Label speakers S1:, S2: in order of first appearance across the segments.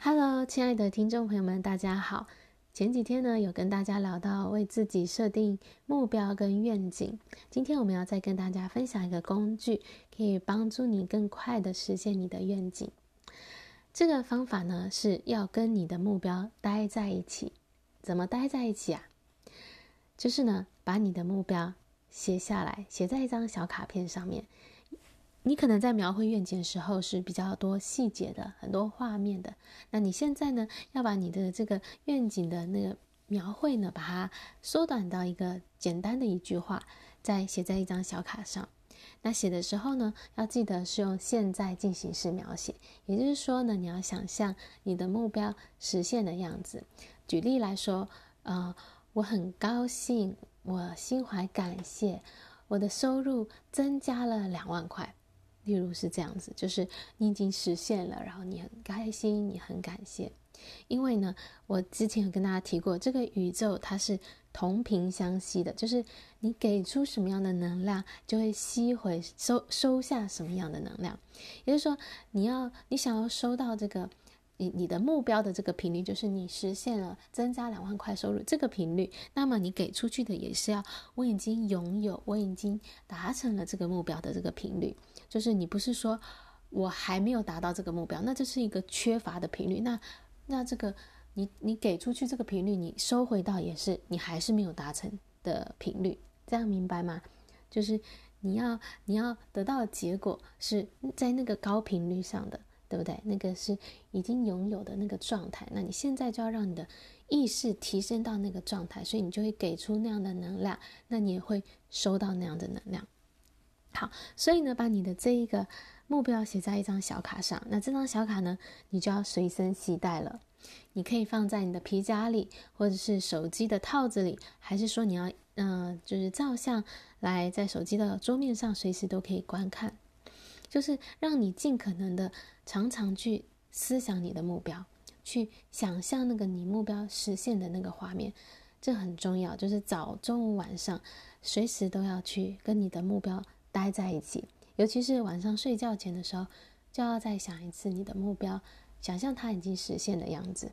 S1: Hello，亲爱的听众朋友们，大家好。前几天呢，有跟大家聊到为自己设定目标跟愿景。今天我们要再跟大家分享一个工具，可以帮助你更快的实现你的愿景。这个方法呢，是要跟你的目标待在一起。怎么待在一起啊？就是呢，把你的目标写下来，写在一张小卡片上面。你可能在描绘愿景的时候是比较多细节的，很多画面的。那你现在呢，要把你的这个愿景的那个描绘呢，把它缩短到一个简单的一句话，再写在一张小卡上。那写的时候呢，要记得是用现在进行式描写，也就是说呢，你要想象你的目标实现的样子。举例来说，呃，我很高兴，我心怀感谢，我的收入增加了两万块。例如是这样子，就是你已经实现了，然后你很开心，你很感谢，因为呢，我之前有跟大家提过，这个宇宙它是同频相吸的，就是你给出什么样的能量，就会吸回收收下什么样的能量。也就是说，你要你想要收到这个。你你的目标的这个频率，就是你实现了增加两万块收入这个频率，那么你给出去的也是要我已经拥有，我已经达成了这个目标的这个频率，就是你不是说我还没有达到这个目标，那这是一个缺乏的频率，那那这个你你给出去这个频率，你收回到也是你还是没有达成的频率，这样明白吗？就是你要你要得到的结果是在那个高频率上的。对不对？那个是已经拥有的那个状态，那你现在就要让你的意识提升到那个状态，所以你就会给出那样的能量，那你也会收到那样的能量。好，所以呢，把你的这一个目标写在一张小卡上，那这张小卡呢，你就要随身携带了。你可以放在你的皮夹里，或者是手机的套子里，还是说你要嗯、就是照相来在手机的桌面上，随时都可以观看。就是让你尽可能的常常去思想你的目标，去想象那个你目标实现的那个画面，这很重要。就是早、中午、晚上，随时都要去跟你的目标待在一起。尤其是晚上睡觉前的时候，就要再想一次你的目标，想象它已经实现的样子。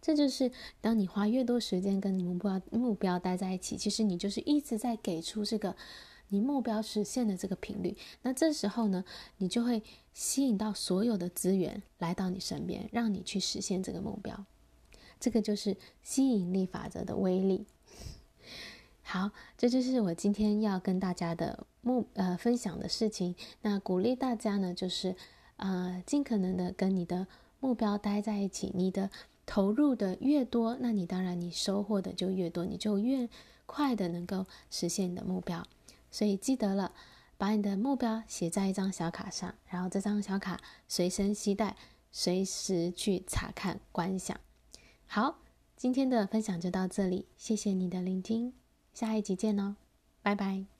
S1: 这就是当你花越多时间跟你目标目标待在一起，其实你就是一直在给出这个。你目标实现的这个频率，那这时候呢，你就会吸引到所有的资源来到你身边，让你去实现这个目标。这个就是吸引力法则的威力。好，这就是我今天要跟大家的目呃分享的事情。那鼓励大家呢，就是呃尽可能的跟你的目标待在一起。你的投入的越多，那你当然你收获的就越多，你就越快的能够实现你的目标。所以记得了，把你的目标写在一张小卡上，然后这张小卡随身携带，随时去查看观想。好，今天的分享就到这里，谢谢你的聆听，下一集见哦，拜拜。